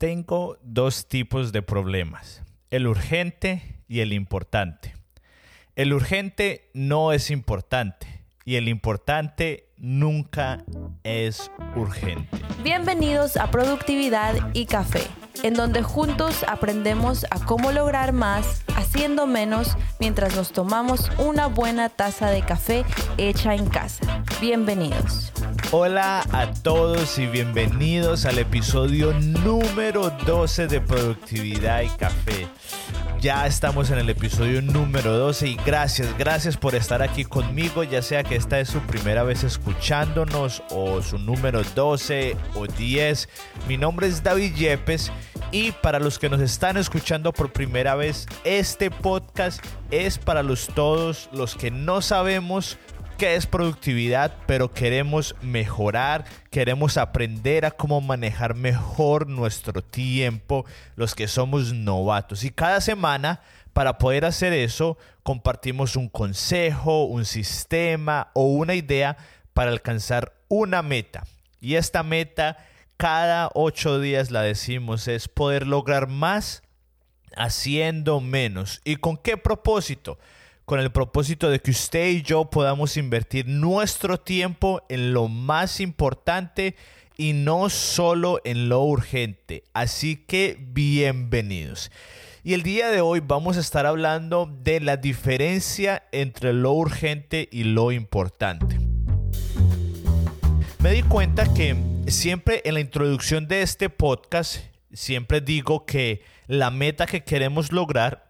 Tengo dos tipos de problemas, el urgente y el importante. El urgente no es importante y el importante nunca es urgente. Bienvenidos a Productividad y Café, en donde juntos aprendemos a cómo lograr más haciendo menos mientras nos tomamos una buena taza de café hecha en casa. Bienvenidos. Hola a todos y bienvenidos al episodio número 12 de Productividad y Café. Ya estamos en el episodio número 12 y gracias, gracias por estar aquí conmigo, ya sea que esta es su primera vez escuchándonos o su número 12 o 10. Mi nombre es David Yepes y para los que nos están escuchando por primera vez, este podcast es para los todos los que no sabemos es productividad, pero queremos mejorar, queremos aprender a cómo manejar mejor nuestro tiempo, los que somos novatos. Y cada semana, para poder hacer eso, compartimos un consejo, un sistema o una idea para alcanzar una meta. Y esta meta, cada ocho días la decimos, es poder lograr más haciendo menos. ¿Y con qué propósito? Con el propósito de que usted y yo podamos invertir nuestro tiempo en lo más importante y no solo en lo urgente. Así que bienvenidos. Y el día de hoy vamos a estar hablando de la diferencia entre lo urgente y lo importante. Me di cuenta que siempre en la introducción de este podcast, siempre digo que la meta que queremos lograr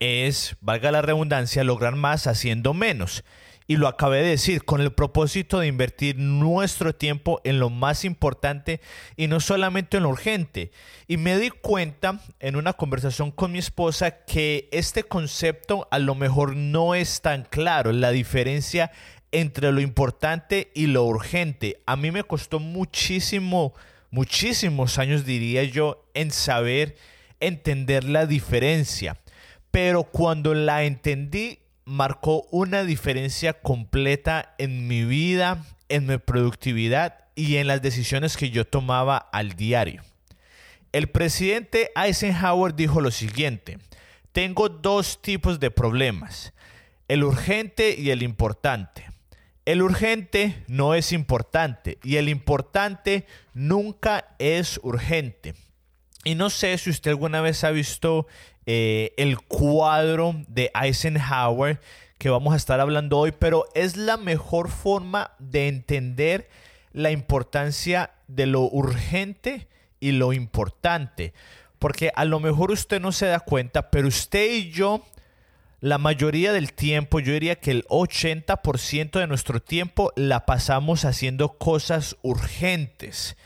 es, valga la redundancia, lograr más haciendo menos. Y lo acabé de decir, con el propósito de invertir nuestro tiempo en lo más importante y no solamente en lo urgente. Y me di cuenta en una conversación con mi esposa que este concepto a lo mejor no es tan claro, la diferencia entre lo importante y lo urgente. A mí me costó muchísimo, muchísimos años diría yo, en saber entender la diferencia pero cuando la entendí marcó una diferencia completa en mi vida, en mi productividad y en las decisiones que yo tomaba al diario. El presidente Eisenhower dijo lo siguiente, tengo dos tipos de problemas, el urgente y el importante. El urgente no es importante y el importante nunca es urgente. Y no sé si usted alguna vez ha visto eh, el cuadro de Eisenhower que vamos a estar hablando hoy, pero es la mejor forma de entender la importancia de lo urgente y lo importante. Porque a lo mejor usted no se da cuenta, pero usted y yo, la mayoría del tiempo, yo diría que el 80% de nuestro tiempo la pasamos haciendo cosas urgentes.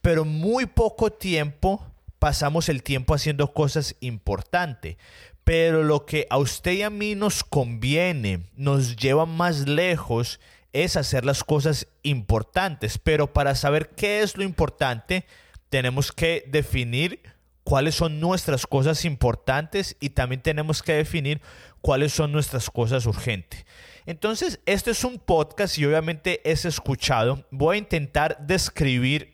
Pero muy poco tiempo pasamos el tiempo haciendo cosas importantes. Pero lo que a usted y a mí nos conviene, nos lleva más lejos, es hacer las cosas importantes. Pero para saber qué es lo importante, tenemos que definir cuáles son nuestras cosas importantes y también tenemos que definir cuáles son nuestras cosas urgentes. Entonces, este es un podcast y obviamente es escuchado. Voy a intentar describir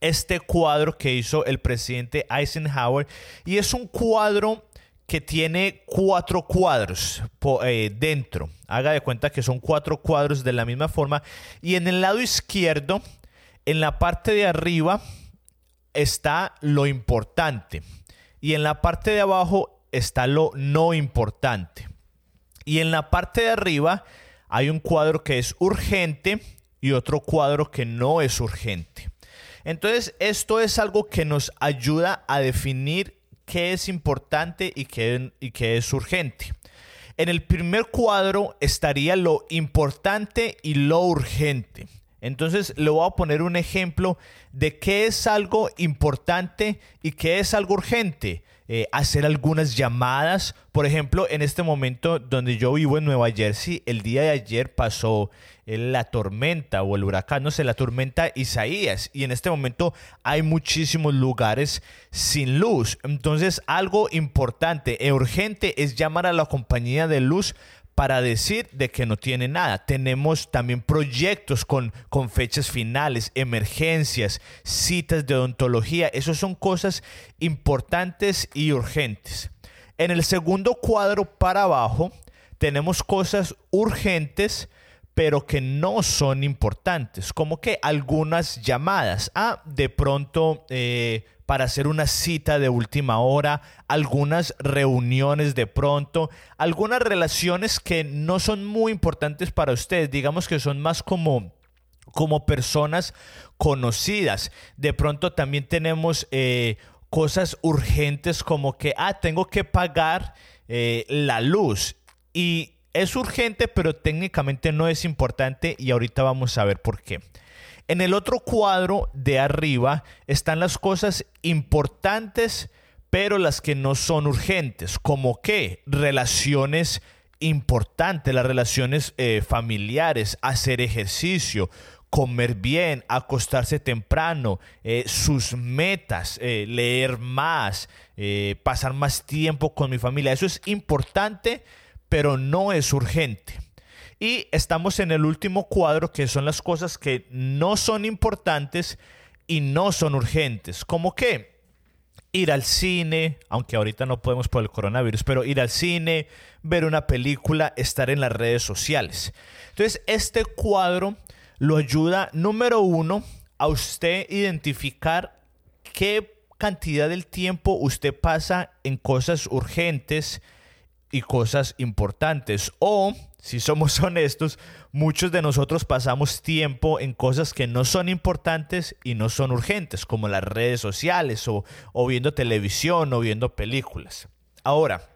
este cuadro que hizo el presidente Eisenhower y es un cuadro que tiene cuatro cuadros eh, dentro. Haga de cuenta que son cuatro cuadros de la misma forma. Y en el lado izquierdo, en la parte de arriba, está lo importante. Y en la parte de abajo está lo no importante. Y en la parte de arriba hay un cuadro que es urgente y otro cuadro que no es urgente. Entonces, esto es algo que nos ayuda a definir qué es importante y qué, y qué es urgente. En el primer cuadro estaría lo importante y lo urgente. Entonces le voy a poner un ejemplo de qué es algo importante y qué es algo urgente. Eh, hacer algunas llamadas. Por ejemplo, en este momento donde yo vivo en Nueva Jersey, el día de ayer pasó eh, la tormenta o el huracán, no sé, la tormenta Isaías. Y en este momento hay muchísimos lugares sin luz. Entonces, algo importante e urgente es llamar a la compañía de luz para decir de que no tiene nada. Tenemos también proyectos con, con fechas finales, emergencias, citas de odontología. Esas son cosas importantes y urgentes. En el segundo cuadro para abajo tenemos cosas urgentes pero que no son importantes, como que algunas llamadas, ah, de pronto eh, para hacer una cita de última hora, algunas reuniones de pronto, algunas relaciones que no son muy importantes para ustedes, digamos que son más como como personas conocidas. De pronto también tenemos eh, cosas urgentes como que, ah, tengo que pagar eh, la luz. Y es urgente, pero técnicamente no es importante y ahorita vamos a ver por qué. En el otro cuadro de arriba están las cosas importantes, pero las que no son urgentes, como que relaciones importantes, las relaciones eh, familiares, hacer ejercicio, comer bien, acostarse temprano, eh, sus metas, eh, leer más, pasar más tiempo con mi familia. Eso es importante, pero no es urgente. Y estamos en el último cuadro, que son las cosas que no son importantes y no son urgentes. Como que ir al cine, aunque ahorita no podemos por el coronavirus, pero ir al cine, ver una película, estar en las redes sociales. Entonces, este cuadro lo ayuda, número uno, a usted identificar qué cantidad del tiempo usted pasa en cosas urgentes, y cosas importantes. O, si somos honestos, muchos de nosotros pasamos tiempo en cosas que no son importantes y no son urgentes, como las redes sociales o, viendo televisión o viendo películas. Ahora,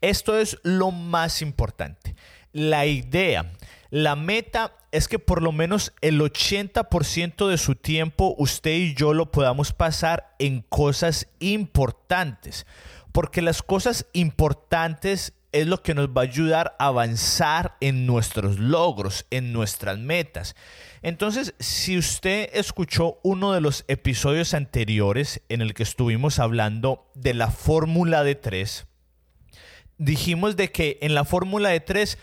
esto es lo más importante. La idea, la meta es que por lo menos el 80% de su tiempo usted y yo lo podamos pasar en cosas importantes porque las cosas importantes es lo que nos va a ayudar a avanzar en nuestros logros, en nuestras metas. Entonces, si usted escuchó uno de los episodios anteriores en el que estuvimos hablando de la fórmula de tres, dijimos de que en la fórmula de tres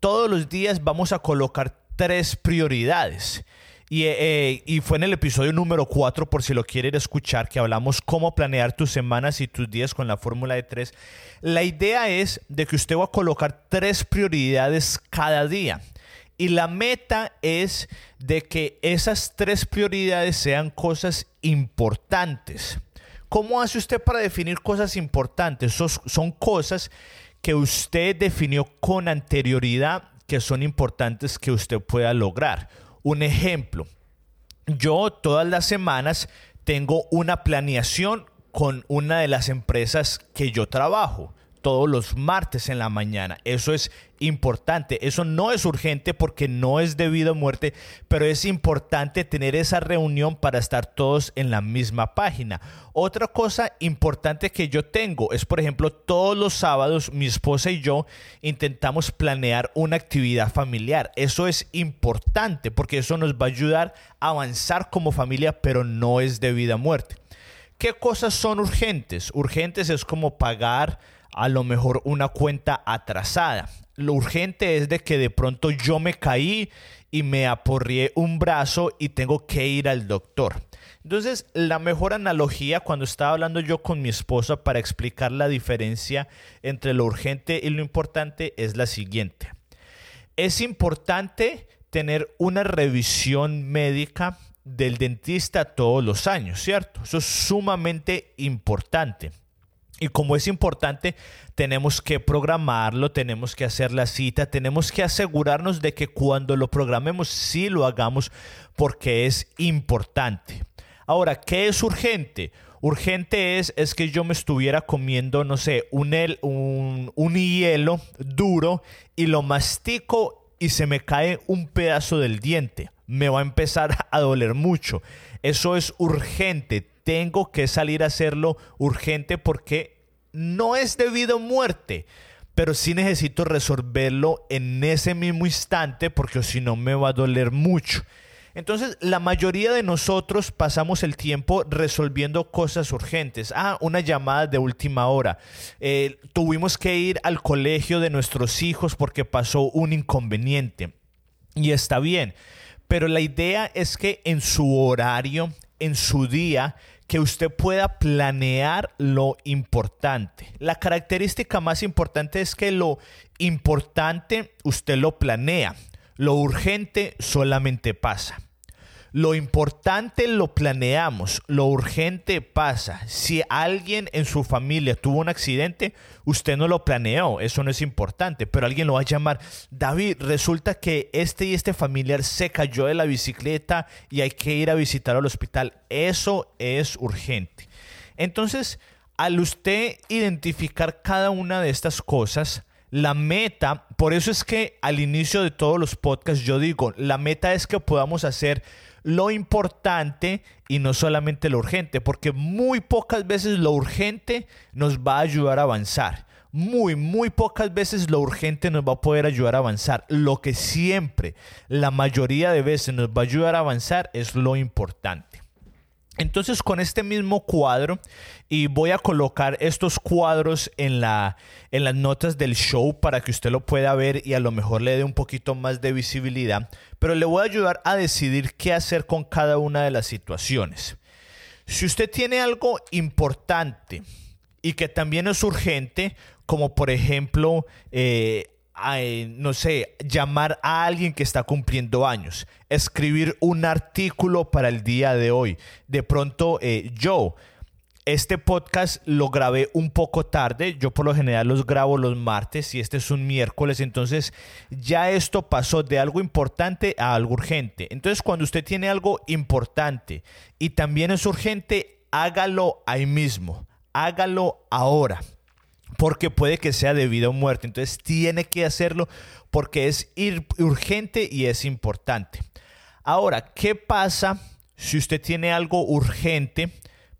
todos los días vamos a colocar tres prioridades. Eh, eh, y, fue en el episodio número 4, por si lo quieren escuchar, que hablamos cómo planear tus semanas y tus días con la fórmula de 3. La idea es de que usted va a colocar tres prioridades cada día. Y la meta es de que esas tres prioridades sean cosas importantes. ¿Cómo hace usted para definir cosas importantes? son cosas que usted definió con anterioridad que son importantes que usted pueda lograr. Un ejemplo, yo todas las semanas tengo una planeación con una de las empresas que yo trabajo todos los martes en la mañana. Eso es importante. Eso no es urgente porque no es debido a muerte, pero es importante tener esa reunión para estar todos en la misma página. Otra cosa importante que yo tengo es, por ejemplo, todos los sábados mi esposa y yo intentamos planear una actividad familiar. Eso es importante porque eso nos va a ayudar a avanzar como familia, pero no es debido a muerte. ¿Qué cosas son urgentes? Urgentes es como pagar a lo mejor una cuenta atrasada. Lo urgente es de que de pronto yo me caí y me aporrié un brazo y tengo que ir al doctor. Entonces, la mejor analogía cuando estaba hablando yo con mi esposa para explicar la diferencia entre lo urgente y lo importante es la siguiente. Es importante tener una revisión médica del dentista todos los años, ¿cierto? Eso es sumamente importante. Y como es importante, tenemos que programarlo, tenemos que hacer la cita, tenemos que asegurarnos de que cuando lo programemos sí lo hagamos porque es importante. Ahora, ¿qué es urgente? Urgente es, es que yo me estuviera comiendo, no sé, un, un, un hielo duro y lo mastico y se me cae un pedazo del diente. Me va a empezar a doler mucho. Eso es urgente tengo que salir a hacerlo urgente porque no es debido a muerte, pero sí necesito resolverlo en ese mismo instante porque si no me va a doler mucho. Entonces, la mayoría de nosotros pasamos el tiempo resolviendo cosas urgentes. Ah, una llamada de última hora. Eh, tuvimos que ir al colegio de nuestros hijos porque pasó un inconveniente. Y está bien. Pero la idea es que en su horario, en su día, que usted pueda planear lo importante. La característica más importante es que lo importante usted lo planea. Lo urgente solamente pasa. Lo importante lo planeamos, lo urgente pasa. Si alguien en su familia tuvo un accidente, usted no lo planeó, eso no es importante, pero alguien lo va a llamar, David, resulta que este y este familiar se cayó de la bicicleta y hay que ir a visitar al hospital. Eso es urgente. Entonces, al usted identificar cada una de estas cosas, la meta, por eso es que al inicio de todos los podcasts yo digo, la meta es que podamos hacer lo importante y no solamente lo urgente, porque muy pocas veces lo urgente nos va a ayudar a avanzar. Muy, muy pocas veces lo urgente nos va a poder ayudar a avanzar. Lo que siempre, la mayoría de veces nos va a ayudar a avanzar es lo importante. Entonces con este mismo cuadro, y voy a colocar estos cuadros en, la, en las notas del show para que usted lo pueda ver y a lo mejor le dé un poquito más de visibilidad, pero le voy a ayudar a decidir qué hacer con cada una de las situaciones. Si usted tiene algo importante y que también es urgente, como por ejemplo eh, no sé, llamar a alguien que está cumpliendo años, escribir un artículo para el día de hoy. De pronto, eh, yo, este podcast lo grabé un poco tarde, yo por lo general los grabo los martes y este es un miércoles, entonces ya esto pasó de algo importante a algo urgente. Entonces cuando usted tiene algo importante y también es urgente, hágalo ahí mismo, hágalo ahora porque puede que sea de vida o muerte. Entonces tiene que hacerlo porque es urgente y es importante. Ahora, ¿qué pasa si usted tiene algo urgente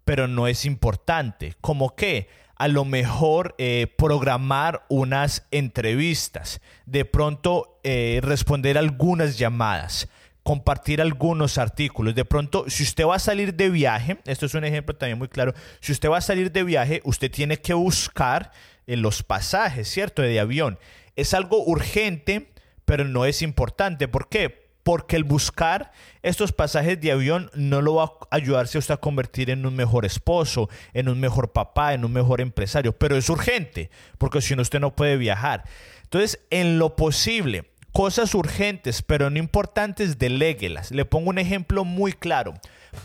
pero no es importante? ¿Como qué? A lo mejor eh, programar unas entrevistas, de pronto eh, responder algunas llamadas compartir algunos artículos. De pronto, si usted va a salir de viaje, esto es un ejemplo también muy claro, si usted va a salir de viaje, usted tiene que buscar en los pasajes, ¿cierto? De avión. Es algo urgente, pero no es importante. ¿Por qué? Porque el buscar estos pasajes de avión no lo va a ayudarse a usted a convertir en un mejor esposo, en un mejor papá, en un mejor empresario. Pero es urgente, porque si no, usted no puede viajar. Entonces, en lo posible, Cosas urgentes, pero no importantes, deléguelas. Le pongo un ejemplo muy claro.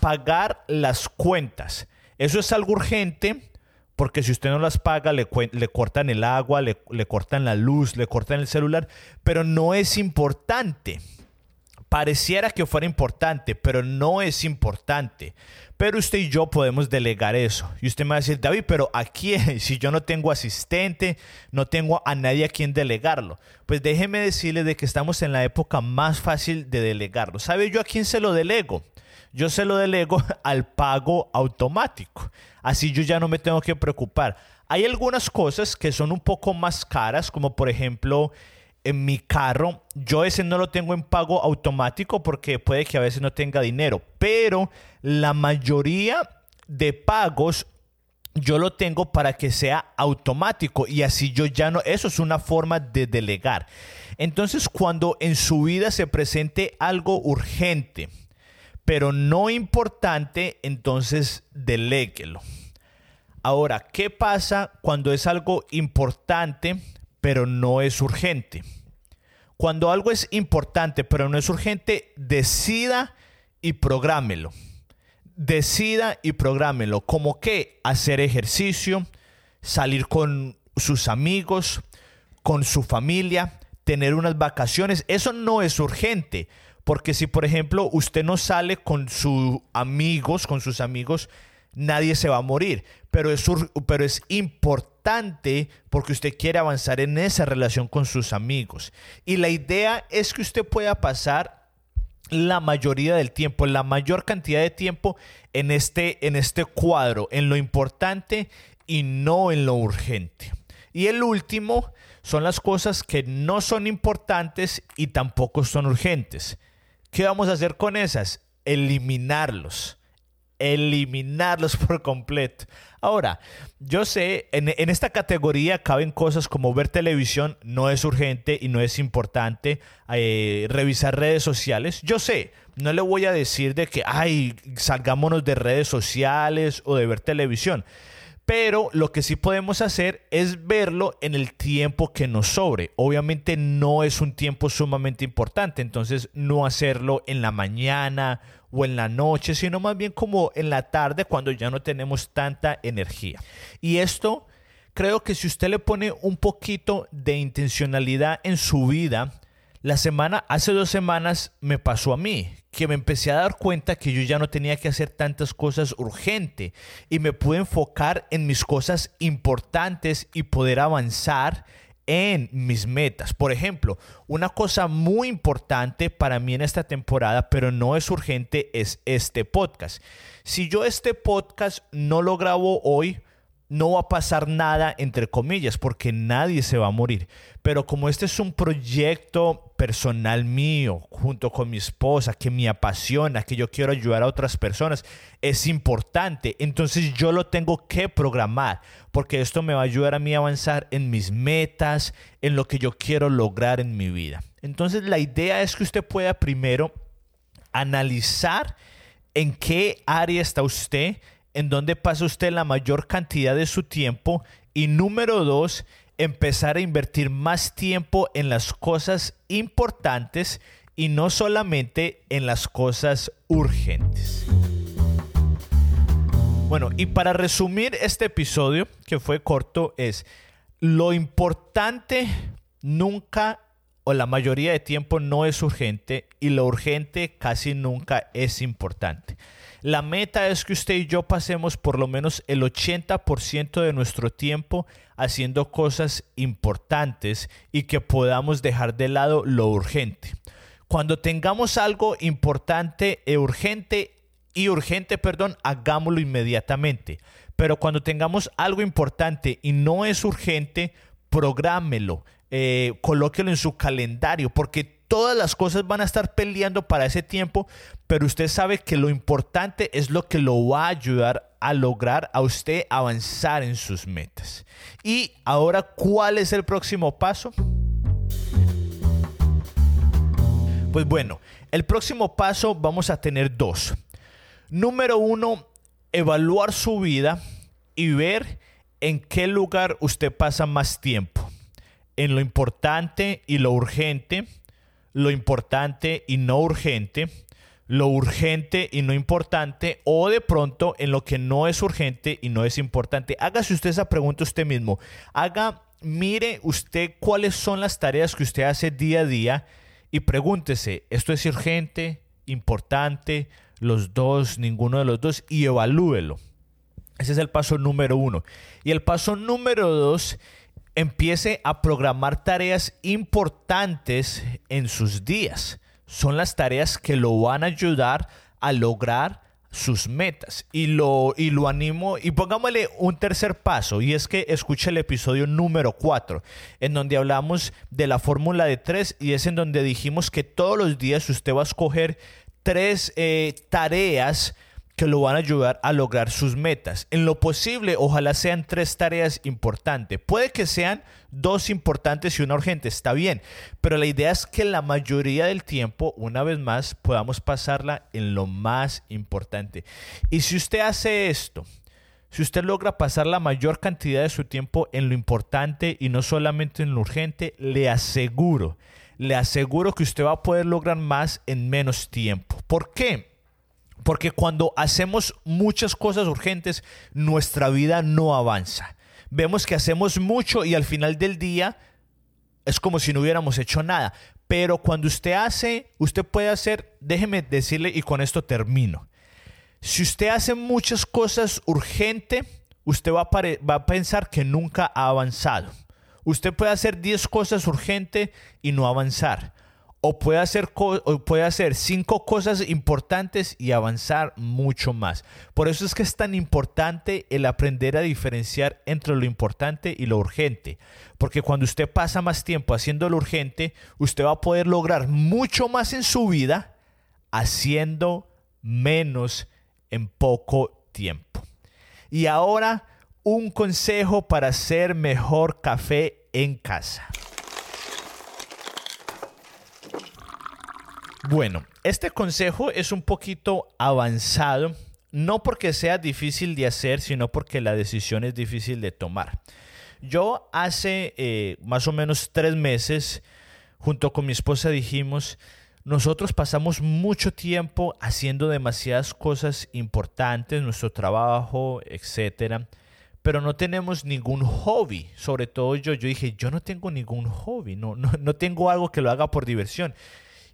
Pagar las cuentas. Eso es algo urgente porque si usted no las paga, le, cortan el agua, le, le cortan la luz, le cortan el celular, pero no es importante. Pareciera que fuera importante, pero no es importante. Pero usted y yo podemos delegar eso. Y usted me va a decir, David, pero ¿a quién? Si yo no tengo asistente, no tengo a nadie a quien delegarlo. Pues déjeme decirle de que estamos en la época más fácil de delegarlo. ¿Sabe yo a quién se lo delego? Yo se lo delego al pago automático. Así yo ya no me tengo que preocupar. Hay algunas cosas que son un poco más caras, como por ejemplo en mi carro, yo ese no lo tengo en pago automático porque puede que a veces no tenga dinero, pero la mayoría de pagos yo lo tengo para que sea automático y así yo ya no, eso es una forma de delegar. Entonces cuando en su vida se presente algo urgente, pero no importante, entonces deléguelo. Ahora, ¿qué pasa cuando es algo importante, pero no es urgente. Cuando algo es importante, pero no es urgente, decida y prográmelo. Decida y prográmelo. Como que hacer ejercicio, salir con sus amigos, con su familia, tener unas vacaciones. Eso no es urgente. Porque si, por ejemplo, usted no sale con sus amigos, con sus amigos, nadie se va a morir. Pero es, pero es importante porque usted quiere avanzar en esa relación con sus amigos. Y la idea es que usted pueda pasar la mayoría del tiempo, la mayor cantidad de tiempo en este, en este cuadro, en lo importante y no en lo urgente. Y el último son las cosas que no son importantes y tampoco son urgentes. ¿Qué vamos a hacer con esas? Eliminarlos eliminarlos por completo. Ahora, yo sé, en, esta categoría caben cosas como ver televisión no es urgente y no es importante, eh, revisar redes sociales. Yo sé, no le voy a decir de que, ay, salgámonos de redes sociales o de ver televisión. Pero lo que sí podemos hacer es verlo en el tiempo que nos sobre. Obviamente no es un tiempo sumamente importante, entonces no hacerlo en la mañana o en la noche, sino más bien como en la tarde cuando ya no tenemos tanta energía. Y esto creo que si usted le pone un poquito de intencionalidad en su vida, la semana, hace dos semanas me pasó a mí, que me empecé a dar cuenta que yo ya no tenía que hacer tantas cosas urgentes y me pude enfocar en mis cosas importantes y poder avanzar en mis metas. Por ejemplo, una cosa muy importante para mí en esta temporada, pero no es urgente, es este podcast. Si yo este podcast no lo grabo hoy, no va a pasar nada, entre comillas, porque nadie se va a morir. Pero como este es un proyecto personal mío, junto con mi esposa, que me apasiona, que yo quiero ayudar a otras personas, es importante. Entonces yo lo tengo que programar, porque esto me va a ayudar a mí a avanzar en mis metas, en lo que yo quiero lograr en mi vida. Entonces la idea es que usted pueda primero analizar en qué área está usted, en dónde pasa usted la mayor cantidad de su tiempo y número dos, empezar a invertir más tiempo en las cosas importantes y no solamente en las cosas urgentes. Bueno, y para resumir este episodio, que fue corto, es lo importante nunca o la mayoría de tiempo no es urgente y lo urgente casi nunca es importante. La meta es que usted y yo pasemos por lo menos el 80% de nuestro tiempo haciendo cosas importantes y que podamos dejar de lado lo urgente. Cuando tengamos algo importante e urgente y urgente, perdón, hagámoslo inmediatamente. Pero cuando tengamos algo importante y no es urgente, prográmelo, eh, colóquelo en su calendario, porque todas las cosas van a estar peleando para ese tiempo, pero usted sabe que lo importante es lo que lo va a ayudar a lograr a usted avanzar en sus metas. Y ahora, ¿cuál es el próximo paso? Pues bueno, el próximo paso vamos a tener dos. Número uno, evaluar su vida y ver en qué lugar usted pasa más tiempo. En lo importante y lo urgente lo importante y no urgente, lo urgente y no importante, o de pronto en lo que no es urgente y no es importante. Hágase usted esa pregunta usted mismo. Haga, mire usted cuáles son las tareas que usted hace día a día y pregúntese, ¿esto es urgente, importante, los dos, ninguno de los dos? Y evalúelo. Ese es el paso número uno. Y el paso número dos empiece a programar tareas importantes en sus días. Son las tareas que lo van a ayudar a lograr sus metas. Y lo, y lo animo, y pongámosle un tercer paso, y es que escuche el episodio número 4, en donde hablamos de la fórmula de tres, y es en donde dijimos que todos los días usted va a escoger tres eh, tareas que lo van a ayudar a lograr sus metas. En lo posible, ojalá sean tres tareas importantes. Puede que sean dos importantes y una urgente, está bien, pero la idea es que la mayoría del tiempo, una vez más, podamos pasarla en lo más importante. Y si usted hace esto, si usted logra pasar la mayor cantidad de su tiempo en lo importante y no solamente en lo urgente, le aseguro, le aseguro que usted va a poder lograr más en menos tiempo. ¿Por qué? Porque cuando hacemos muchas cosas urgentes, nuestra vida no avanza. Vemos que hacemos mucho y al final del día es como si no hubiéramos hecho nada. Pero cuando usted hace, usted puede hacer, déjeme decirle y con esto termino. Si usted hace muchas cosas urgentes, usted va a, va a pensar que nunca ha avanzado. Usted puede hacer 10 cosas urgentes y no avanzar o puede hacer, puede hacer cinco cosas importantes y avanzar mucho más. Por eso es que es tan importante el aprender a diferenciar entre lo importante y lo urgente. Porque cuando usted pasa más tiempo haciendo lo urgente, usted va a poder lograr mucho más en su vida haciendo menos en poco tiempo. Y ahora un consejo para hacer mejor café en casa. Bueno, este consejo es un poquito avanzado, no porque sea difícil de hacer, sino porque la decisión es difícil de tomar. Yo hace eh, más o menos tres meses, junto con mi esposa, dijimos, nosotros pasamos mucho tiempo haciendo demasiadas cosas importantes, nuestro trabajo, etcétera, pero no tenemos ningún hobby. Sobre todo yo, yo dije, yo no tengo ningún hobby, no, no, no tengo algo que lo haga por diversión.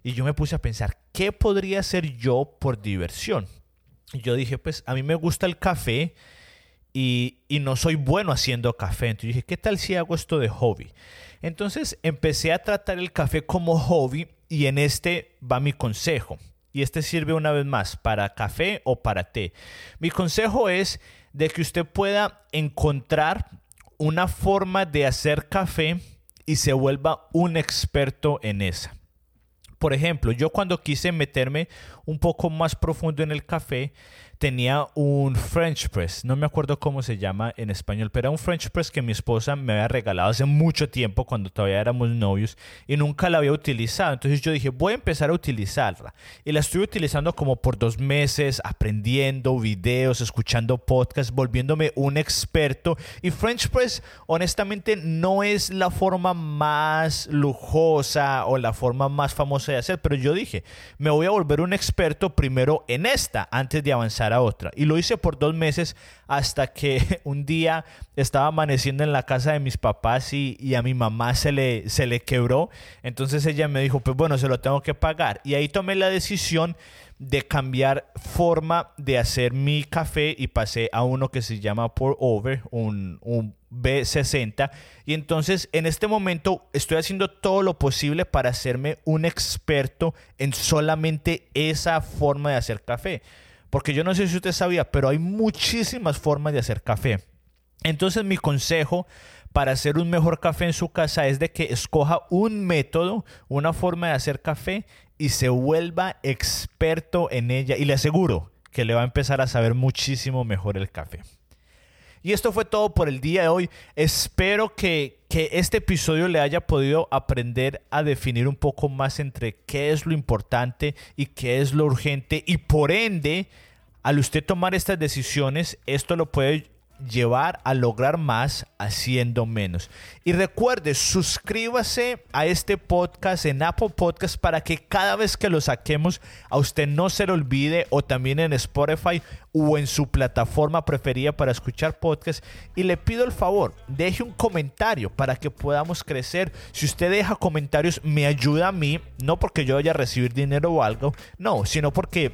Y yo me puse a pensar, ¿qué podría hacer yo por diversión? Y yo dije, pues a mí me gusta el café y, y no soy bueno haciendo café. Entonces dije, ¿qué tal si hago esto de hobby? Entonces empecé a tratar el café como hobby y en este va mi consejo. Y este sirve una vez más para café o para té. Mi consejo es de que usted pueda encontrar una forma de hacer café y se vuelva un experto en esa. Por ejemplo, yo cuando quise meterme un poco más profundo en el café, tenía un French press, no me acuerdo cómo se llama en español, pero era un French press que mi esposa me había regalado hace mucho tiempo cuando todavía éramos novios y nunca la había utilizado. Entonces yo dije, voy a empezar a utilizarla. Y la estuve utilizando como por dos meses, aprendiendo videos, escuchando podcasts, volviéndome un experto. Y French press, honestamente, no es la forma más lujosa o la forma más famosa de hacer, pero yo dije, me voy a volver un experto primero en esta antes de avanzar a otra. Y lo hice por dos meses hasta que un día estaba amaneciendo en la casa de mis papás y, a mi mamá se le, se le quebró. Entonces ella me dijo, pues bueno, se lo tengo que pagar. Y ahí tomé la decisión de cambiar forma de hacer mi café y pasé a uno que se llama Pour Over, un, un B60. Y entonces en este momento estoy haciendo todo lo posible para hacerme un experto en solamente esa forma de hacer café. Porque yo no sé si usted sabía, pero hay muchísimas formas de hacer café. Entonces mi consejo para hacer un mejor café en su casa es de que escoja un método, una forma de hacer café y se vuelva experto en ella. Y le aseguro que le va a empezar a saber muchísimo mejor el café. Y esto fue todo por el día de hoy. Espero que, que, este episodio le haya podido aprender a definir un poco más entre qué es lo importante y qué es lo urgente. Y por ende, al usted tomar estas decisiones, esto lo puede llevar a lograr más haciendo menos. Y recuerde, suscríbase a este podcast en Apple Podcast para que cada vez que lo saquemos a usted no se le olvide o también en Spotify o en su plataforma preferida para escuchar podcast. Y le pido el favor, deje un comentario para que podamos crecer. Si usted deja comentarios, me ayuda a mí, no porque yo vaya a recibir dinero o algo, no, sino porque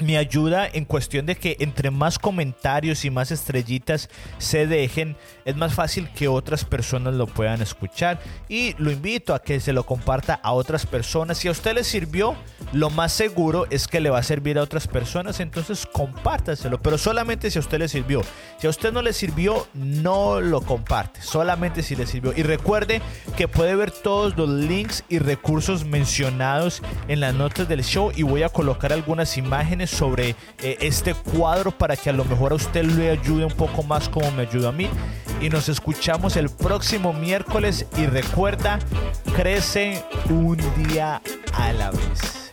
me ayuda en cuestión de que entre más comentarios y más estrellitas se dejen, es más fácil que otras personas lo puedan escuchar. Y lo invito a que se lo comparta a otras personas. Si a usted le sirvió, lo más seguro es que le va a servir a otras personas. Entonces compártaselo, pero solamente si a usted le sirvió. Si a usted no le sirvió, no lo comparte. Solamente si le sirvió. Y recuerde que puede ver todos los links y recursos mencionados en las notas del show. Y voy a colocar algunas imágenes sobre eh, este cuadro para que a lo mejor a usted le ayude un poco más como me ayuda a mí. Y nos escuchamos el próximo miércoles y recuerda, crece un día a la vez.